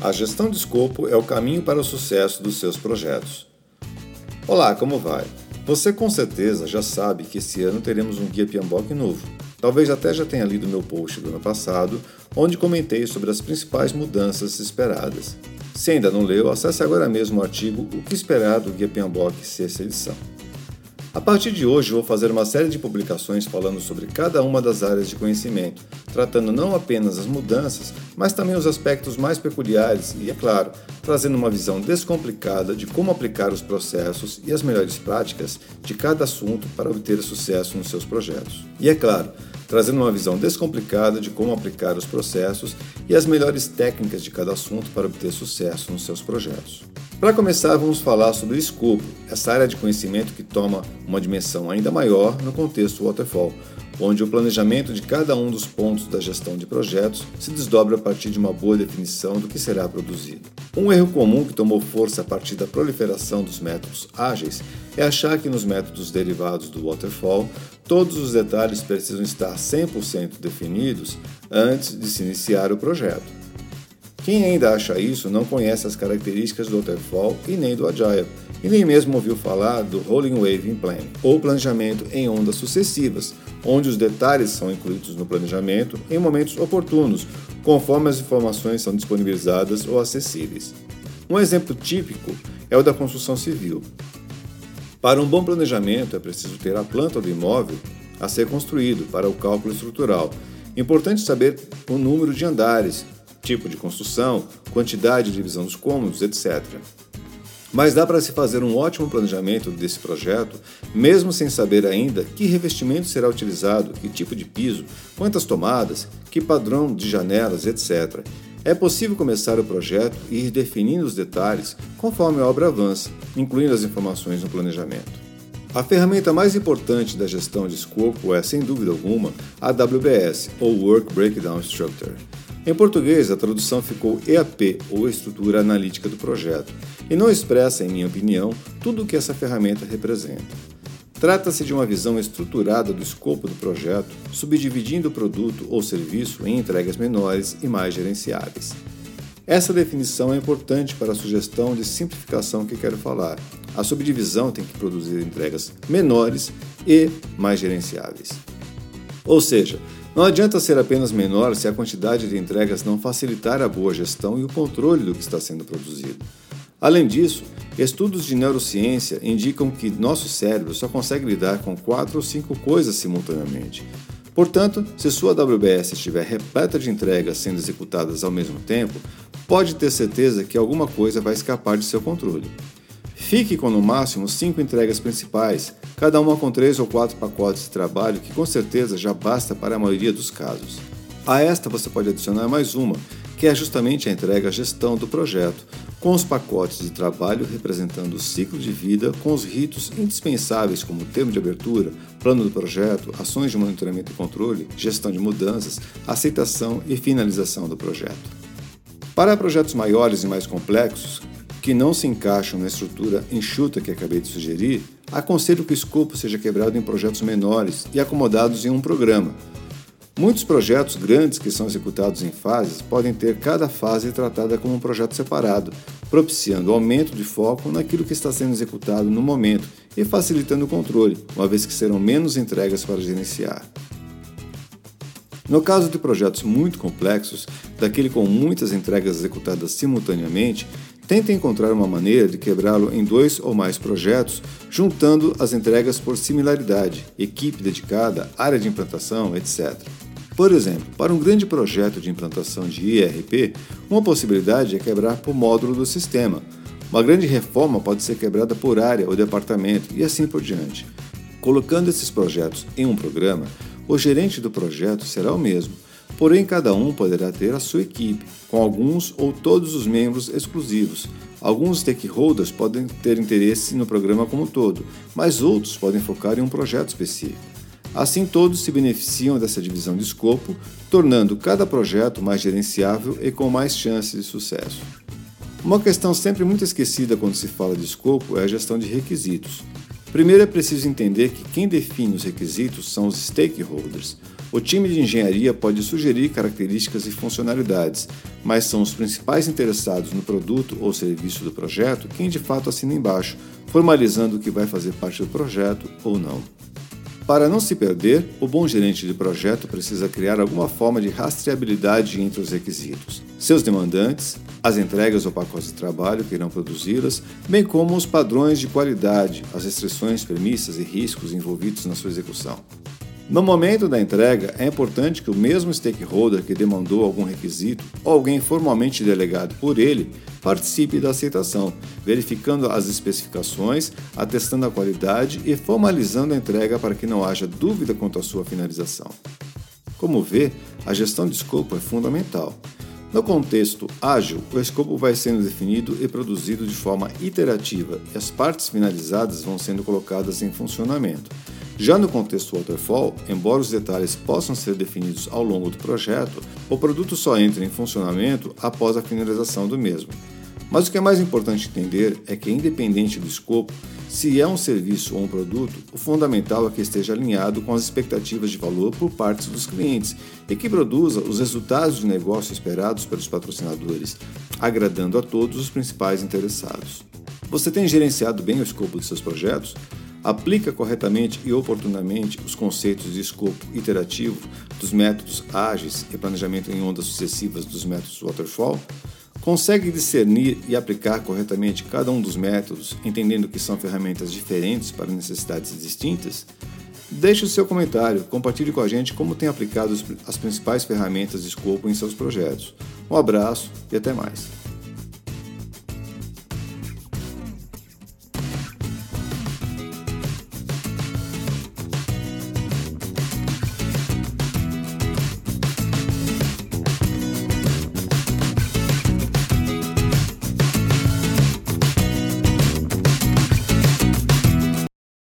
A gestão de escopo é o caminho para o sucesso dos seus projetos. Olá, como vai? Você com certeza já sabe que esse ano teremos um guia PMBOK novo. Talvez até já tenha lido meu post do ano passado, onde comentei sobre as principais mudanças esperadas. Se ainda não leu, acesse agora mesmo o artigo O que esperar do Guia PMBOK sexta edição. A partir de hoje, vou fazer uma série de publicações falando sobre cada uma das áreas de conhecimento, tratando não apenas as mudanças, mas também os aspectos mais peculiares e, é claro, trazendo uma visão descomplicada de como aplicar os processos e as melhores práticas de cada assunto para obter sucesso nos seus projetos. E, é claro, trazendo uma visão descomplicada de como aplicar os processos e as melhores técnicas de cada assunto para obter sucesso nos seus projetos. Para começar, vamos falar sobre o escopo, essa área de conhecimento que toma uma dimensão ainda maior no contexto waterfall, onde o planejamento de cada um dos pontos da gestão de projetos se desdobra a partir de uma boa definição do que será produzido. Um erro comum que tomou força a partir da proliferação dos métodos ágeis é achar que nos métodos derivados do waterfall todos os detalhes precisam estar 100% definidos antes de se iniciar o projeto. Quem ainda acha isso não conhece as características do Waterfall e nem do Agile, e nem mesmo ouviu falar do Rolling Wave Plan, ou planejamento em ondas sucessivas, onde os detalhes são incluídos no planejamento em momentos oportunos, conforme as informações são disponibilizadas ou acessíveis. Um exemplo típico é o da construção civil. Para um bom planejamento é preciso ter a planta do imóvel a ser construído para o cálculo estrutural. Importante saber o número de andares, tipo de construção, quantidade de divisão dos cômodos, etc. Mas dá para se fazer um ótimo planejamento desse projeto, mesmo sem saber ainda que revestimento será utilizado, que tipo de piso, quantas tomadas, que padrão de janelas, etc. É possível começar o projeto e ir definindo os detalhes conforme a obra avança, incluindo as informações no planejamento. A ferramenta mais importante da gestão de escopo é, sem dúvida alguma, a WBS, ou Work Breakdown Structure. Em português, a tradução ficou EAP, ou Estrutura Analítica do Projeto, e não expressa, em minha opinião, tudo o que essa ferramenta representa. Trata-se de uma visão estruturada do escopo do projeto, subdividindo o produto ou serviço em entregas menores e mais gerenciáveis. Essa definição é importante para a sugestão de simplificação que quero falar. A subdivisão tem que produzir entregas menores e mais gerenciáveis. Ou seja, não adianta ser apenas menor se a quantidade de entregas não facilitar a boa gestão e o controle do que está sendo produzido. Além disso, estudos de neurociência indicam que nosso cérebro só consegue lidar com quatro ou cinco coisas simultaneamente. Portanto, se sua WBS estiver repleta de entregas sendo executadas ao mesmo tempo, pode ter certeza que alguma coisa vai escapar de seu controle. Fique com no máximo cinco entregas principais, cada uma com três ou quatro pacotes de trabalho que com certeza já basta para a maioria dos casos. A esta você pode adicionar mais uma, que é justamente a entrega gestão do projeto, com os pacotes de trabalho representando o ciclo de vida com os ritos indispensáveis como termo de abertura, plano do projeto, ações de monitoramento e controle, gestão de mudanças, aceitação e finalização do projeto. Para projetos maiores e mais complexos, que não se encaixam na estrutura enxuta que acabei de sugerir, aconselho que o escopo seja quebrado em projetos menores e acomodados em um programa. Muitos projetos grandes que são executados em fases podem ter cada fase tratada como um projeto separado, propiciando aumento de foco naquilo que está sendo executado no momento e facilitando o controle, uma vez que serão menos entregas para gerenciar. No caso de projetos muito complexos, daquele com muitas entregas executadas simultaneamente, Tente encontrar uma maneira de quebrá-lo em dois ou mais projetos, juntando as entregas por similaridade, equipe dedicada, área de implantação, etc. Por exemplo, para um grande projeto de implantação de IRP, uma possibilidade é quebrar por módulo do sistema. Uma grande reforma pode ser quebrada por área ou departamento e assim por diante. Colocando esses projetos em um programa, o gerente do projeto será o mesmo porém cada um poderá ter a sua equipe, com alguns ou todos os membros exclusivos. Alguns stakeholders podem ter interesse no programa como um todo, mas outros podem focar em um projeto específico. Assim, todos se beneficiam dessa divisão de escopo, tornando cada projeto mais gerenciável e com mais chances de sucesso. Uma questão sempre muito esquecida quando se fala de escopo é a gestão de requisitos. Primeiro é preciso entender que quem define os requisitos são os stakeholders, O time de engenharia pode sugerir características e funcionalidades, mas são os principais interessados no produto ou serviço do projeto quem de fato assina embaixo, formalizando o que vai fazer parte do projeto ou não. Para não se perder, o bom gerente de projeto precisa criar alguma forma de rastreabilidade entre os requisitos, seus demandantes, as entregas ou pacotes de trabalho que irão produzi-las, bem como os padrões de qualidade, as restrições, premissas e riscos envolvidos na sua execução. No momento da entrega, é importante que o mesmo stakeholder que demandou algum requisito ou alguém formalmente delegado por ele participe da aceitação, verificando as especificações, atestando a qualidade e formalizando a entrega para que não haja dúvida quanto à sua finalização. Como vê, a gestão de escopo é fundamental. No contexto ágil, o escopo vai sendo definido e produzido de forma iterativa e as partes finalizadas vão sendo colocadas em funcionamento já no contexto waterfall, embora os detalhes possam ser definidos ao longo do projeto, o produto só entra em funcionamento após a finalização do mesmo. Mas o que é mais importante entender é que, independente do escopo, se é um serviço ou um produto, o fundamental é que esteja alinhado com as expectativas de valor por parte dos clientes e que produza os resultados de negócio esperados pelos patrocinadores, agradando a todos os principais interessados. Você tem gerenciado bem o escopo de seus projetos? Aplica corretamente e oportunamente os conceitos de escopo iterativo dos métodos ágeis e planejamento em ondas sucessivas dos métodos waterfall, consegue discernir e aplicar corretamente cada um dos métodos, entendendo que são ferramentas diferentes para necessidades distintas, deixe o seu comentário, compartilhe com a gente como tem aplicado as principais ferramentas de escopo em seus projetos. Um abraço e até mais.